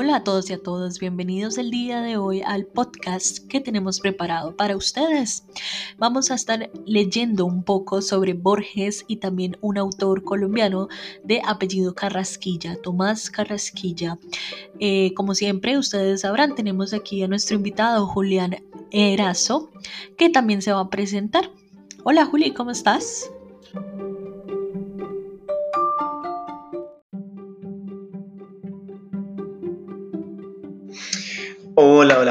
Hola a todos y a todas, bienvenidos el día de hoy al podcast que tenemos preparado para ustedes. Vamos a estar leyendo un poco sobre Borges y también un autor colombiano de apellido Carrasquilla, Tomás Carrasquilla. Eh, como siempre, ustedes sabrán, tenemos aquí a nuestro invitado Julián Erazo, que también se va a presentar. Hola Juli, ¿cómo estás?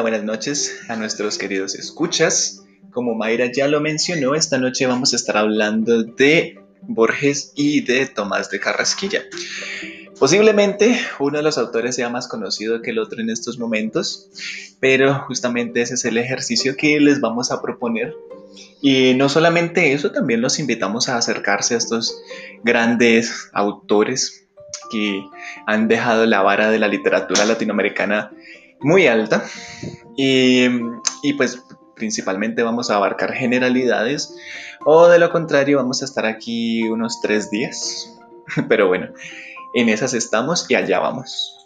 Buenas noches a nuestros queridos escuchas. Como Mayra ya lo mencionó, esta noche vamos a estar hablando de Borges y de Tomás de Carrasquilla. Posiblemente uno de los autores sea más conocido que el otro en estos momentos, pero justamente ese es el ejercicio que les vamos a proponer. Y no solamente eso, también los invitamos a acercarse a estos grandes autores que han dejado la vara de la literatura latinoamericana muy alta y, pues principalmente vamos a abarcar generalidades o de lo contrario vamos a estar aquí unos tres días. Pero bueno, en esas estamos y allá vamos.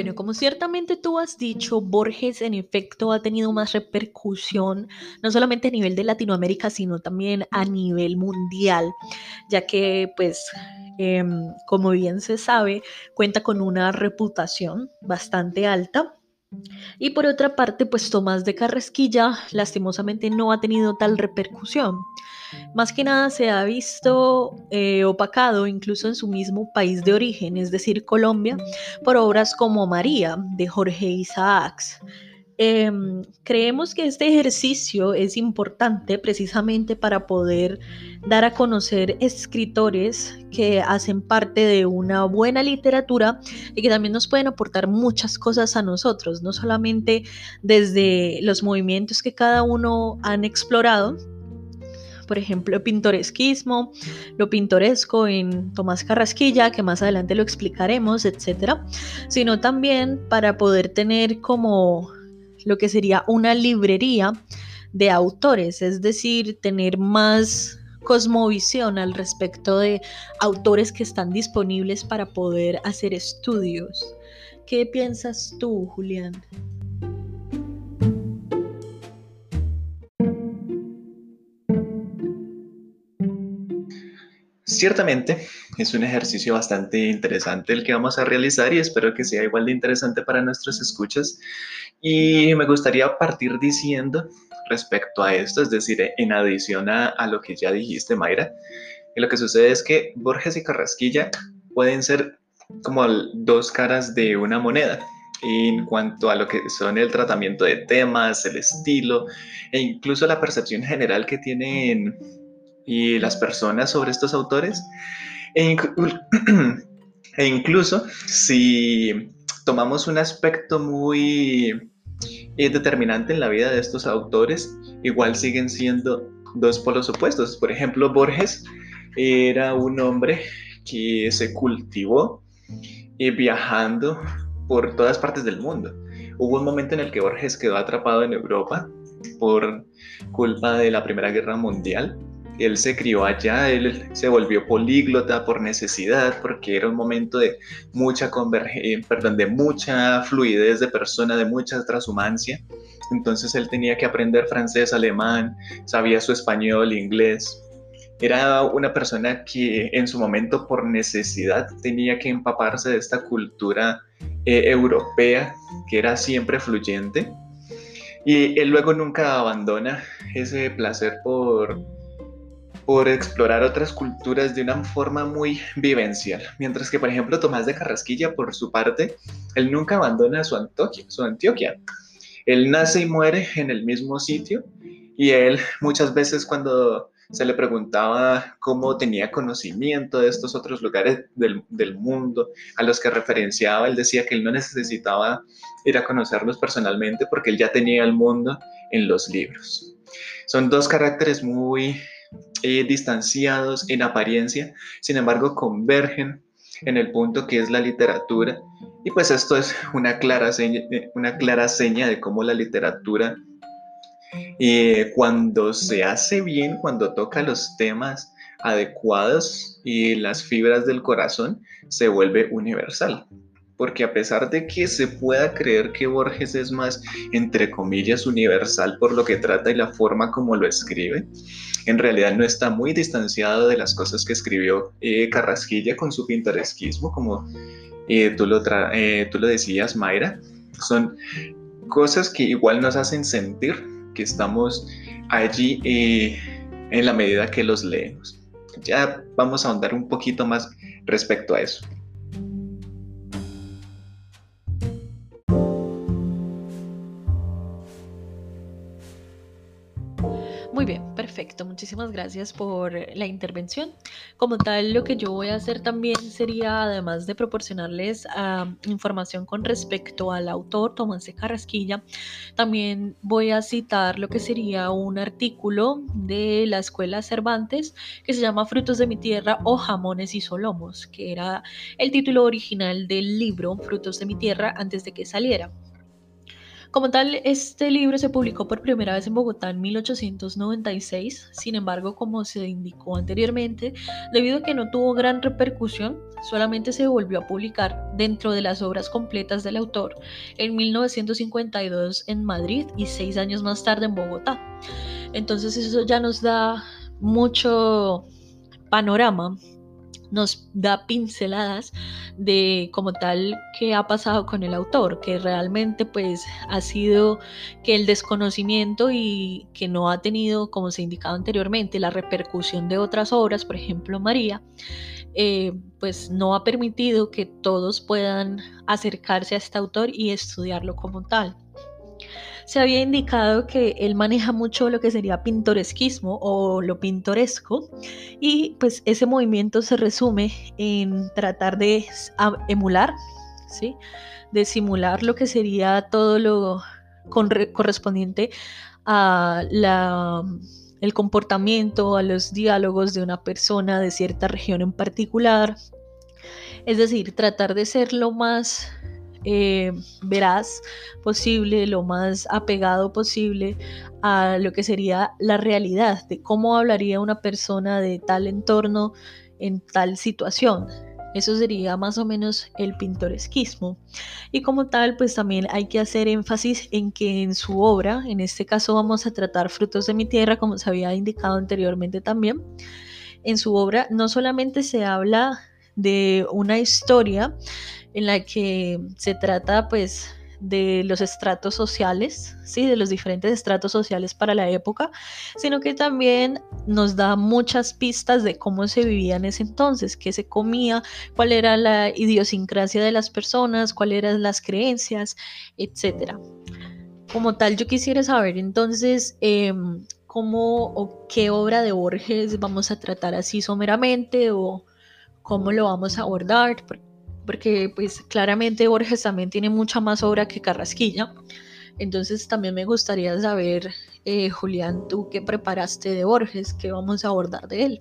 Bueno, como ciertamente tú has dicho, Borges en efecto ha tenido más repercusión, no solamente a nivel de Latinoamérica, sino también a nivel mundial, ya que, pues, em, como bien se sabe, cuenta con una reputación bastante alta. Y por otra parte, pues Tomás de Carrasquilla lastimosamente no ha tenido tal repercusión. Más que nada se ha visto eh, opacado incluso en su mismo país de origen, es decir, Colombia, por obras como María de Jorge Isaacs. Em, creemos que este ejercicio es importante precisamente para poder dar a conocer escritores que hacen parte de una buena literatura y que también nos pueden aportar muchas cosas a nosotros, no solamente desde los movimientos que cada uno han explorado, por ejemplo, pintoresquismo, lo pintoresco en Tomás Carrasquilla, que más adelante lo explicaremos, etcétera, sino también para poder tener como lo que sería una librería de autores, es decir, tener más cosmovisión al respecto de autores que están disponibles para poder hacer estudios. ¿Qué piensas tú, Julián? Ciertamente es un ejercicio bastante interesante el que vamos a realizar y espero que sea igual de interesante para nuestros escuchas. Y me gustaría partir diciendo respecto a esto, es decir, en adición a, lo que ya dijiste, Mayra, lo que sucede es que Borges y Carrasquilla pueden ser como dos caras de una moneda en cuanto a lo que son el tratamiento de temas, el estilo e incluso la percepción general que tienen y las personas sobre estos autores. E, e, incluso si tomamos un aspecto muy eh, determinante en la vida de estos autores, igual siguen siendo dos polos opuestos. Por ejemplo, Borges era un hombre que se cultivó eh, viajando por todas partes del mundo. Hubo un momento en el que Borges quedó atrapado en Europa por culpa de la Primera Guerra Mundial él se crió allá, él se volvió políglota por necesidad, porque era un momento de mucha convergencia, perdón, de mucha fluidez de persona, de mucha transhumancia. Entonces él tenía que aprender francés, alemán, sabía su español, inglés. Era una persona que en su momento por necesidad tenía que empaparse de esta cultura eh, europea que era siempre fluyente. Y él luego nunca abandona ese placer por por explorar otras culturas de una forma muy vivencial. Mientras que, por ejemplo, Tomás de Carrasquilla, por su parte, él nunca abandona su Antioquia. Su Antioquia. Él nace y muere en el mismo sitio y él muchas veces cuando se le preguntaba cómo tenía conocimiento de estos otros lugares del, del, mundo a los que referenciaba, él decía que él no necesitaba ir a conocerlos personalmente porque él ya tenía el mundo en los libros. Son dos caracteres muy eh, distanciados en apariencia, sin embargo convergen en el punto que es la literatura. Y pues esto es una clara seña, eh, una clara seña de cómo la literatura Y cuando se hace bien, cuando toca los temas adecuados y las fibras del corazón, se vuelve universal. Porque a pesar de que se pueda creer que Borges es más, entre comillas, universal por lo que trata y la forma como lo escribe, en realidad no está muy distanciado de las cosas que escribió eh, Carrasquilla con su pintoresquismo, como eh, tú, lo eh, tú lo decías, Mayra. Son cosas que igual nos hacen sentir que estamos allí en la medida que los leemos. Ya vamos a ahondar un poquito más respecto a eso. Perfecto. Muchísimas gracias por la intervención. Como tal, lo que yo voy a hacer también sería, además de proporcionarles ah, información con respecto al autor Tomás de Carrasquilla, también voy a citar lo que sería un artículo de la Escuela Cervantes que se llama Frutos de mi tierra o Jamones y Solomos, que era el título original del libro Frutos de mi tierra antes de que saliera. Como tal, este libro se publicó por primera vez en Bogotá en 1896, sin embargo, como se indicó anteriormente, debido a que no tuvo gran repercusión, solamente se volvió a publicar dentro de las obras completas del autor en 1952 en Madrid y seis años más tarde en Bogotá. Entonces eso ya nos da mucho panorama nos da pinceladas de como tal qué ha pasado con el autor, que realmente pues ha sido que el desconocimiento y que no ha tenido, como se indicaba anteriormente, la repercusión de otras obras, por ejemplo María, eh, pues no ha permitido que todos puedan acercarse a este autor y estudiarlo como tal se había indicado que él maneja mucho lo que sería pintoresquismo o lo pintoresco y pues ese movimiento se resume en tratar de emular, ¿sí? de simular lo que sería todo lo correspondiente a la el comportamiento, a los diálogos de una persona de cierta región en particular. Es decir, tratar de ser lo más eh, veraz posible, lo más apegado posible a lo que sería la realidad de cómo hablaría una persona de tal entorno en tal situación. Eso sería más o menos el pintoresquismo. Y como tal, pues también hay que hacer énfasis en que en su obra, en este caso vamos a tratar Frutos de mi Tierra, como se había indicado anteriormente también, en su obra no solamente se habla de una historia, en la que se trata pues de los estratos sociales, ¿sí? de los diferentes estratos sociales para la época, sino que también nos da muchas pistas de cómo se vivía en ese entonces, qué se comía, cuál era la idiosincrasia de las personas, cuáles eran las creencias, etc. Como tal, yo quisiera saber entonces em, cómo o qué obra de Borges vamos a tratar así someramente o cómo lo vamos a abordar, porque pues claramente Borges también tiene mucha más obra que Carrasquilla. Entonces también me gustaría saber, eh, Julián, tú qué preparaste de Borges, qué vamos a abordar de él.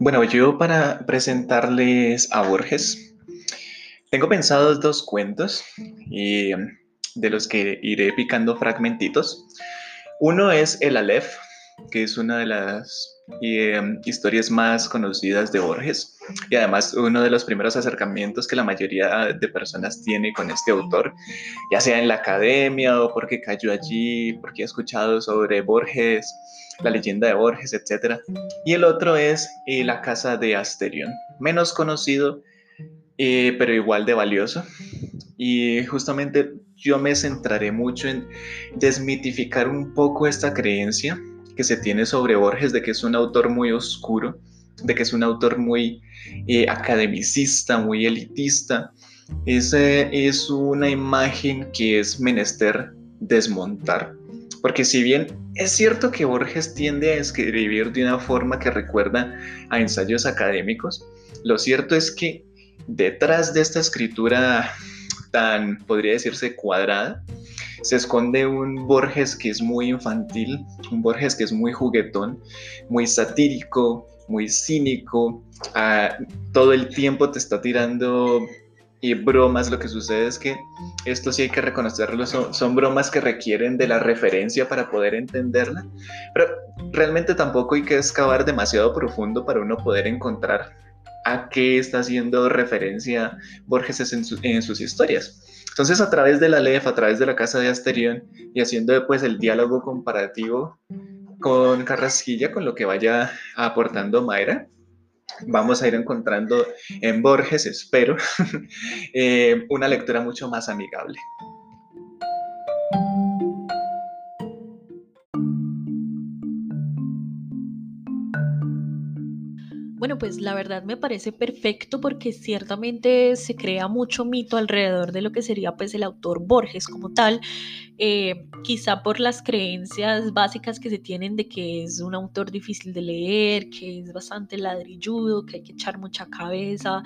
Bueno, yo para presentarles a Borges, tengo pensados dos cuentos y de los que iré picando fragmentitos. Uno es El Aleph, que es una de las em, historias más conocidas de Borges y además uno de los primeros acercamientos que la mayoría de personas tiene con este autor, ya sea en la academia o porque cayó allí, porque ha escuchado sobre Borges, la leyenda de Borges, etc. Y el otro es eh, La Casa de Asterión, menos conocido, eh, pero igual de valioso. Y justamente yo me centraré mucho en desmitificar un poco esta creencia que se tiene sobre Borges de que es un autor muy oscuro, de que es un autor muy eh, academicista, muy elitista. Esa es una imagen que es menester desmontar. Porque si bien es cierto que Borges tiende a escribir de una forma que recuerda a ensayos académicos, lo cierto es que detrás de esta escritura tan, podría decirse, cuadrada, se esconde un Borges que es muy infantil, un Borges que es muy juguetón, muy satírico, muy cínico, ah, todo el tiempo te está tirando y bromas, lo que sucede es que esto sí hay que reconocerlo, son, son, bromas que requieren de la referencia para poder entenderla, pero realmente tampoco hay que excavar demasiado profundo para uno poder encontrar a qué está haciendo referencia Borges en, en sus historias. Entonces, a través de la LEF, a través de la Casa de Asterión y haciendo después el diálogo comparativo con Carrasquilla, con lo que vaya aportando Mayra, vamos a ir encontrando en Borges, espero, eh, una lectura mucho más amigable. Bueno, pues la verdad me parece perfecto porque ciertamente se crea mucho mito alrededor de lo que sería pues el autor Borges como tal, eh, quizá por las creencias básicas que se tienen de que es un autor difícil de leer, que es bastante ladrilludo, que hay que echar mucha cabeza,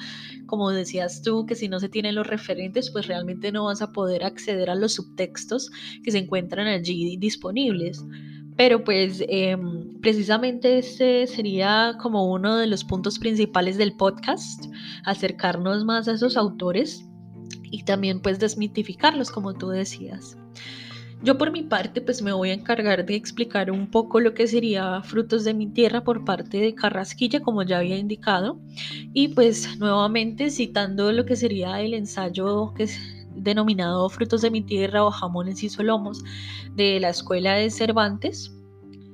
como decías tú, que si no se tienen los referentes pues realmente no vas a poder acceder a los subtextos que se encuentran allí disponibles. Pero pues em, precisamente este sería como uno de los puntos principales del podcast, acercarnos más a esos autores y también pues desmitificarlos como tú decías. Yo por mi parte pues me voy a encargar de explicar un poco lo que sería Frutos de mi Tierra por parte de Carrasquilla como ya había indicado y pues nuevamente citando lo que sería el ensayo que denominado Frutos de mi Tierra o Jamones y Solomos de la Escuela de Cervantes,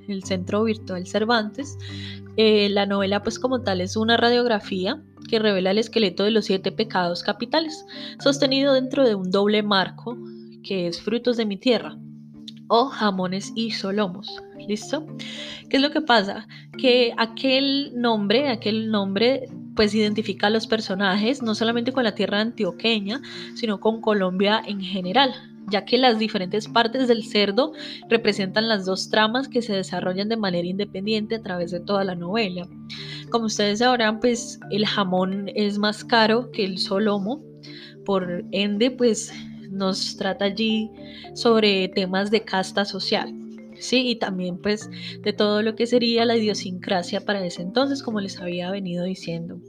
el Centro Virtual Cervantes. Eh, la novela pues como tal es una radiografía que revela el esqueleto de los siete pecados capitales, sostenido dentro de un doble marco que es Frutos de mi Tierra o Jamones y Solomos. ¿Listo? ¿Qué es lo que pasa? Que aquel nombre, aquel nombre pues identifica a los personajes no solamente con la tierra antioqueña, sino con Colombia en general, ya que las diferentes partes del cerdo representan las dos tramas que se desarrollan de manera independiente a través de toda la novela. Como ustedes sabrán, pues el jamón es más caro que el solomo, por ende, pues nos trata allí sobre temas de casta social. Sí, y también pues de todo lo que sería la idiosincrasia para ese entonces, como les había venido diciendo.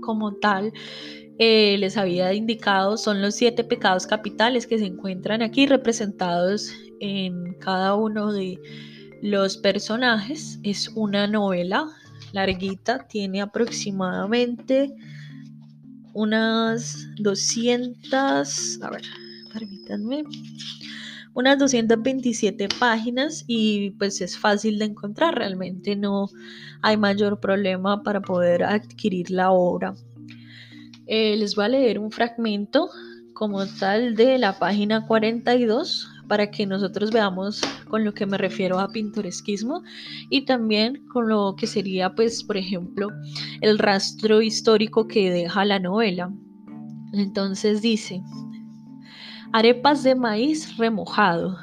Como tal, eh, les había indicado, son los siete pecados capitales que se encuentran aquí representados en cada uno de los personajes. Es una novela larguita, tiene aproximadamente unas 200, a ver, permítanme, unas 227 páginas y pues es fácil de encontrar, realmente no hay mayor problema para poder adquirir la obra. Eh, les voy a leer un fragmento como tal de la página 42 para que nosotros veamos con lo que me refiero a pintoresquismo y también con lo que sería pues por ejemplo el rastro histórico que deja la novela. Entonces dice, arepas de maíz remojado.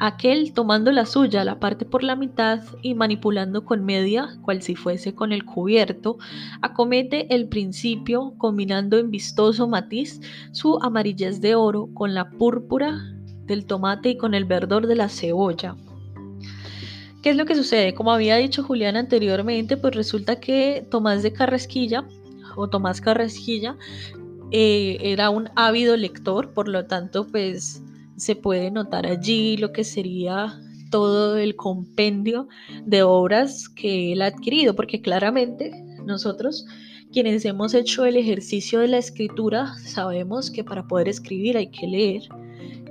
Aquel tomando la suya, la parte por la mitad y manipulando con media, cual si fuese con el cubierto, acomete el principio combinando en vistoso matiz su amarillez de oro con la púrpura del tomate y con el verdor de la cebolla. ¿Qué es lo que sucede? Como había dicho Julián anteriormente, pues resulta que Tomás de Carrasquilla o Tomás Carrasquilla eh, era un ávido lector, por lo tanto, pues se puede notar allí lo que sería todo el compendio de obras que él ha adquirido, porque claramente nosotros quienes hemos hecho el ejercicio de la escritura sabemos que para poder escribir hay que leer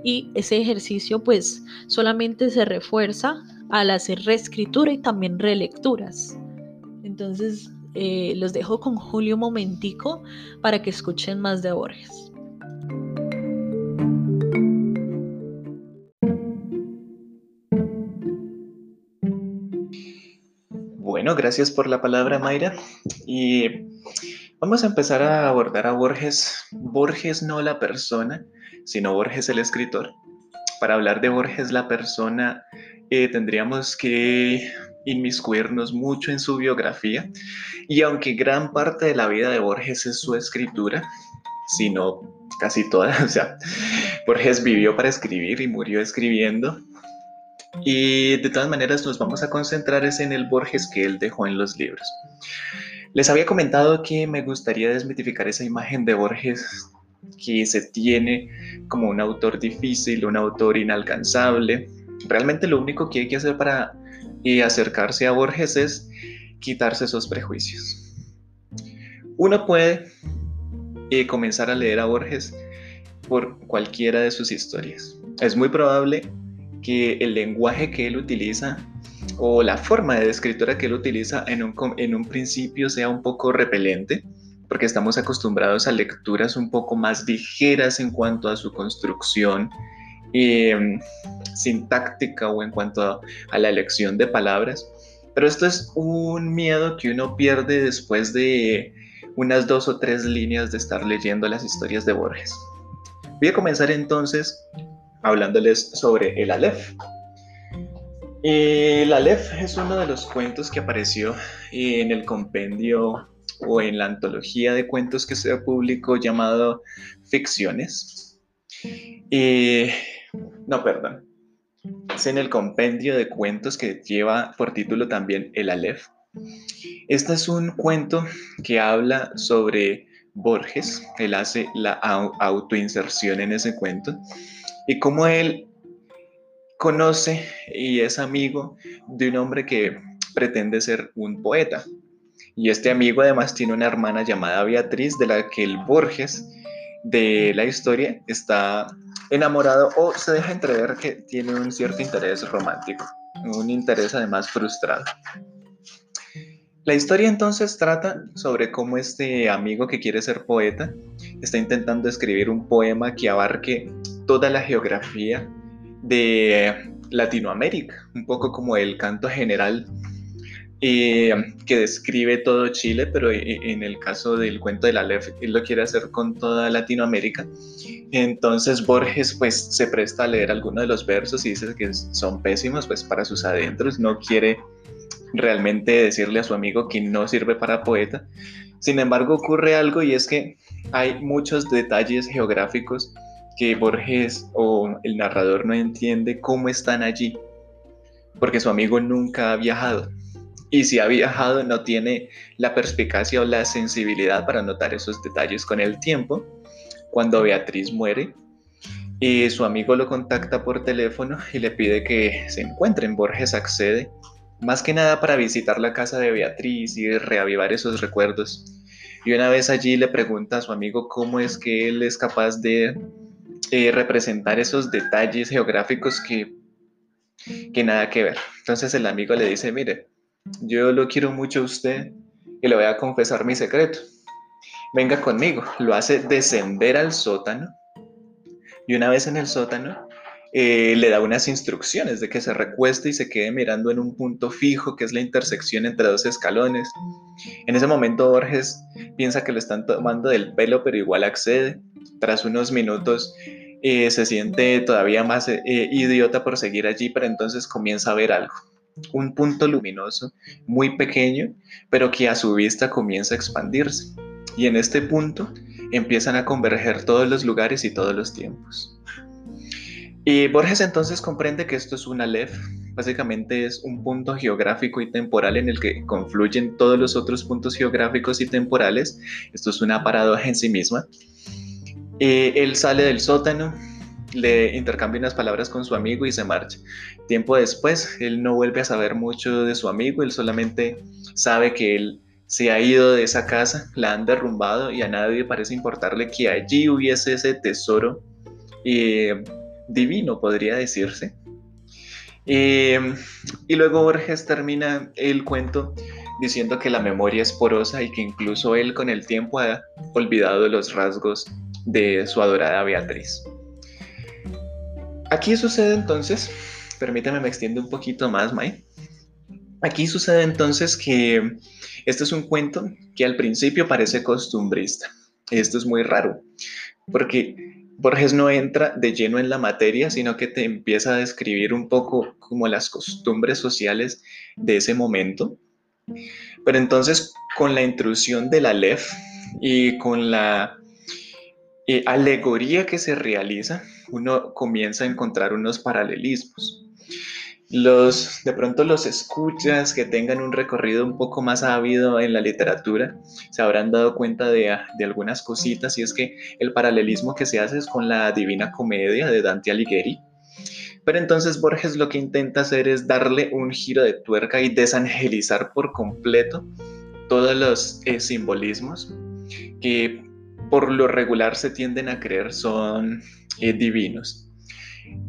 y ese ejercicio pues solamente se refuerza al hacer reescritura y también relecturas. Entonces eh, los dejo con Julio un momentico para que escuchen más de Borges. Bueno, gracias por la palabra, Mayra. Y vamos a empezar a abordar a Borges. Borges no la persona, sino Borges el escritor. Para hablar de Borges la persona, eh, tendríamos que inmiscuirnos mucho en su biografía y aunque gran parte de la vida de Borges es su escritura, si no casi toda. O sea, Borges vivió para escribir y murió escribiendo. Y de todas maneras nos vamos a concentrar en el Borges que él dejó en los libros. Les había comentado que me gustaría desmitificar esa imagen de Borges que se tiene como un autor difícil, un autor inalcanzable. Realmente lo único que hay que hacer para eh, acercarse a Borges es quitarse esos prejuicios. Uno puede eh, comenzar a leer a Borges por cualquiera de sus historias. Es muy probable que el lenguaje que él utiliza o la forma de escritura que él utiliza en un principio sea un poco repelente, porque estamos acostumbrados a lecturas un poco más ligeras en cuanto a su construcción em, sintáctica o en cuanto a, a la elección de palabras. Pero esto es un miedo que uno pierde después de unas dos o tres líneas de estar leyendo las historias de Borges. Voy a comenzar entonces hablándoles sobre el Aleph. El Aleph es uno de los cuentos que apareció en el compendio o en la antología de cuentos que se publicó llamado Ficciones. No, perdón. Es en el compendio de cuentos que lleva por título también El Aleph. Este es un cuento que habla sobre Borges. Él hace la autoinserción en ese cuento y cómo él conoce y es amigo de un hombre que pretende ser un poeta. Y este amigo además tiene una hermana llamada Beatriz, de la que el Borges de la historia está enamorado o se deja entrever que tiene un cierto interés romántico, un interés además frustrado. La historia entonces trata sobre cómo este amigo que quiere ser poeta está intentando escribir un poema que abarque toda la geografía de Latinoamérica, un poco como el canto general eh, que describe todo Chile, pero eh, en el caso del cuento de la Lef, él lo quiere hacer con toda Latinoamérica. Entonces Borges pues se presta a leer algunos de los versos y dice que son pésimos pues para sus adentros, no quiere realmente decirle a su amigo que no sirve para poeta. Sin embargo ocurre algo y es que hay muchos detalles geográficos que Borges o el narrador no entiende cómo están allí, porque su amigo nunca ha viajado y si ha viajado no tiene la perspicacia o la sensibilidad para notar esos detalles con el tiempo. Cuando Beatriz muere, y su amigo lo contacta por teléfono y le pide que se encuentren. Borges accede, más que nada para visitar la casa de Beatriz y reavivar esos recuerdos. Y una vez allí le pregunta a su amigo cómo es que él es capaz de eh, representar esos detalles geográficos que, que nada que ver. Entonces el amigo le dice, mire, yo lo quiero mucho a usted y le voy a confesar mi secreto. Venga conmigo. Lo hace descender al sótano y una vez en el sótano eh, le da unas instrucciones de que se recueste y se quede mirando en un punto fijo que es la intersección entre dos escalones. En ese momento Borges piensa que lo están tomando del pelo pero igual accede. Tras unos minutos eh, se siente todavía más eh, idiota por seguir allí pero entonces comienza a ver algo un punto luminoso muy pequeño, pero que a su vista comienza a expandirse. Y en este punto empiezan a converger todos los lugares y todos los tiempos. Y Borges entonces comprende que esto es un Aleph, básicamente es un punto geográfico y temporal en el que confluyen todos los otros puntos geográficos y temporales. Esto es una paradoja en sí misma. Eh, él sale del sótano, le intercambia unas palabras con su amigo y se marcha. Tiempo después, él no vuelve a saber mucho de su amigo, él solamente sabe que él se ha ido de esa casa, la han derrumbado y a nadie parece importarle que allí hubiese ese tesoro eh, divino, podría decirse. Eh, y luego Borges termina el cuento diciendo que la memoria es porosa y que incluso él con el tiempo ha olvidado los rasgos de su adorada Beatriz. Aquí sucede entonces, permítame me extiendo un poquito más, Mai. Aquí sucede entonces que este es un cuento que al principio parece costumbrista. Esto es muy raro, porque Borges no entra de lleno en la materia, sino que te empieza a describir un poco como las costumbres sociales de ese momento. Pero entonces con la intrusión de la LEF y con la eh, alegoría que se realiza, uno comienza a encontrar unos paralelismos. Los, de pronto los escuchas que tengan un recorrido un poco más ávido en la literatura se habrán dado cuenta de, de, algunas cositas y es que el paralelismo que se hace es con la Divina Comedia de Dante Alighieri. Pero entonces Borges lo que intenta hacer es darle un giro de tuerca y desangelizar por completo todos los eh, simbolismos que por lo regular se tienden a creer son eh, divinos.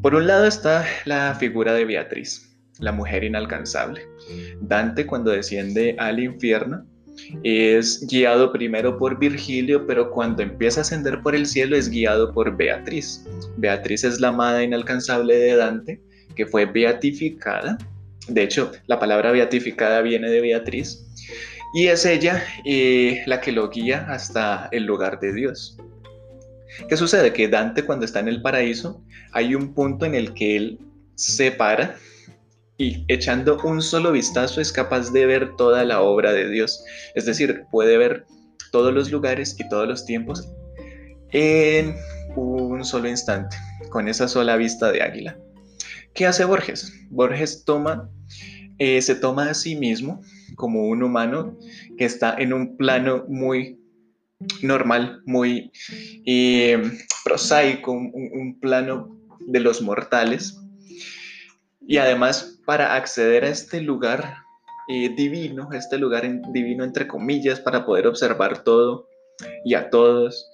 Por un lado está la figura de Beatriz, la mujer inalcanzable. Dante cuando desciende al infierno es guiado primero por Virgilio, pero cuando empieza a ascender por el cielo es guiado por Beatriz. Beatriz es la amada inalcanzable de Dante, que fue beatificada. De hecho, la palabra beatificada viene de Beatriz. Y es ella eh, la que lo guía hasta el lugar de Dios. ¿Qué sucede? Que Dante cuando está en el paraíso hay un punto en el que él se para y echando un solo vistazo es capaz de ver toda la obra de Dios. Es decir, puede ver todos los lugares y todos los tiempos en un solo instante, con esa sola vista de águila. ¿Qué hace Borges? Borges toma, eh, se toma a sí mismo como un humano que está en un plano muy normal, muy eh, prosaico, un, plano de los mortales. Y además, para acceder a este lugar eh, divino, este lugar divino entre comillas, para poder observar todo y a todos,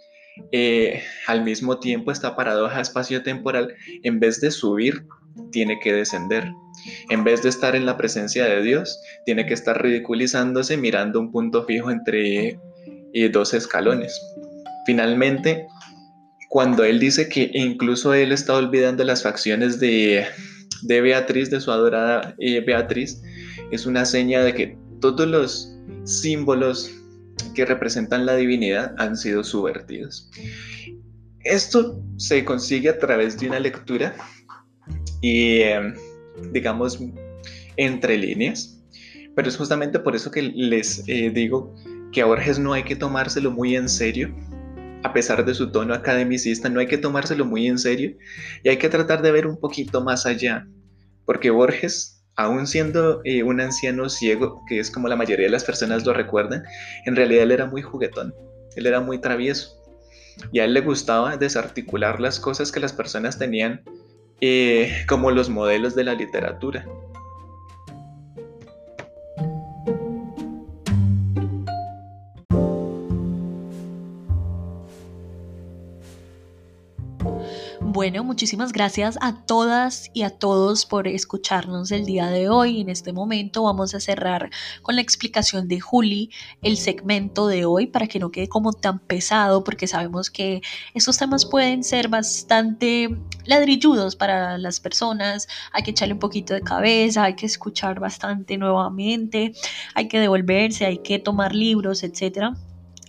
eh, al mismo tiempo esta paradoja espacio-temporal, en vez de subir, tiene que descender. En vez de estar en la presencia de Dios, tiene que estar ridiculizándose mirando un punto fijo entre dos escalones. Finalmente, cuando él dice que incluso él está olvidando las facciones de, Beatriz, de su adorada eh, Beatriz, es una seña de que todos los símbolos que representan la divinidad han sido subvertidos. Esto se consigue a través de una lectura y, em, digamos, entre líneas, pero es justamente por eso que les eh, digo que a Borges no hay que tomárselo muy en serio, a pesar de su tono academicista, no hay que tomárselo muy en serio y hay que tratar de ver un poquito más allá, porque Borges, aún siendo eh, un anciano ciego, que es como la mayoría de las personas lo recuerdan, en realidad él era muy juguetón, él era muy travieso y a él le gustaba desarticular las cosas que las personas tenían eh, como los modelos de la literatura. Bueno, muchísimas gracias a todas y a todos por escucharnos el día de hoy. En este momento vamos a cerrar con la explicación de Juli el segmento de hoy para que no quede como tan pesado porque sabemos que estos temas pueden ser bastante ladrilludos para las personas. Hay que echarle un poquito de cabeza, hay que escuchar bastante nuevamente, hay que devolverse, hay que tomar libros, etcétera.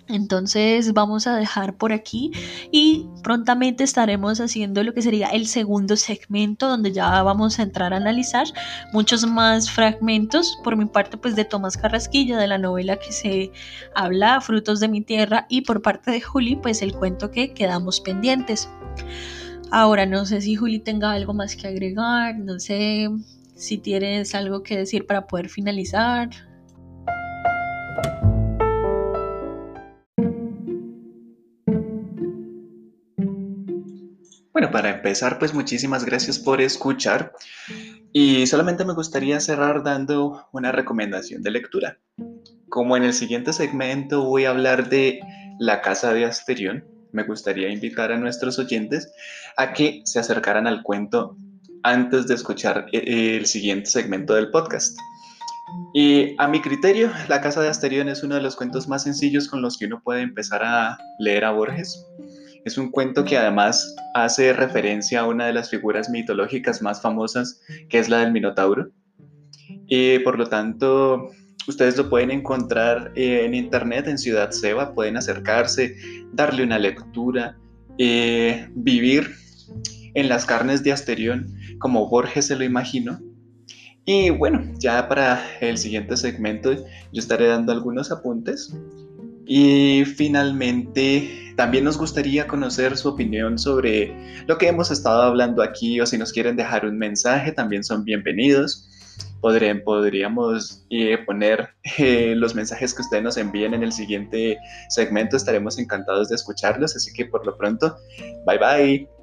Entonces vamos a dejar por aquí y prontamente estaremos haciendo lo que sería el segundo segmento donde ya vamos a entrar a analizar muchos más fragmentos por mi parte pues de Tomás Carrasquilla de la novela que se habla Frutos de mi tierra y por parte de Juli pues el cuento que quedamos pendientes. Ahora no sé si Juli tenga algo más que agregar, no sé si tienes algo que decir para poder finalizar. Bueno, para empezar, pues muchísimas gracias por escuchar y solamente me gustaría cerrar dando una recomendación de lectura. Como en el siguiente segmento voy a hablar de La Casa de Asterión, me gustaría invitar a nuestros oyentes a que se acercaran al cuento antes de escuchar eh, el siguiente segmento del podcast. Y a mi criterio, La Casa de Asterión es uno de los cuentos más sencillos con los que uno puede empezar a leer a Borges. Es un cuento que además hace referencia a una de las figuras mitológicas más famosas, que es la del Minotauro. Y por lo tanto, ustedes lo pueden encontrar eh, en internet, en Ciudad Seba, pueden acercarse, darle una lectura, eh, vivir en las carnes de Asterión, como Borges se lo imaginó. Y bueno, ya para el siguiente segmento yo estaré dando algunos apuntes Y finalmente, también nos gustaría conocer su opinión sobre lo que hemos estado hablando aquí o si nos quieren dejar un mensaje, también son bienvenidos. podríamos eh, poner eh, los mensajes que ustedes nos envíen en el siguiente segmento, estaremos encantados de escucharlos, así que por lo pronto, bye bye.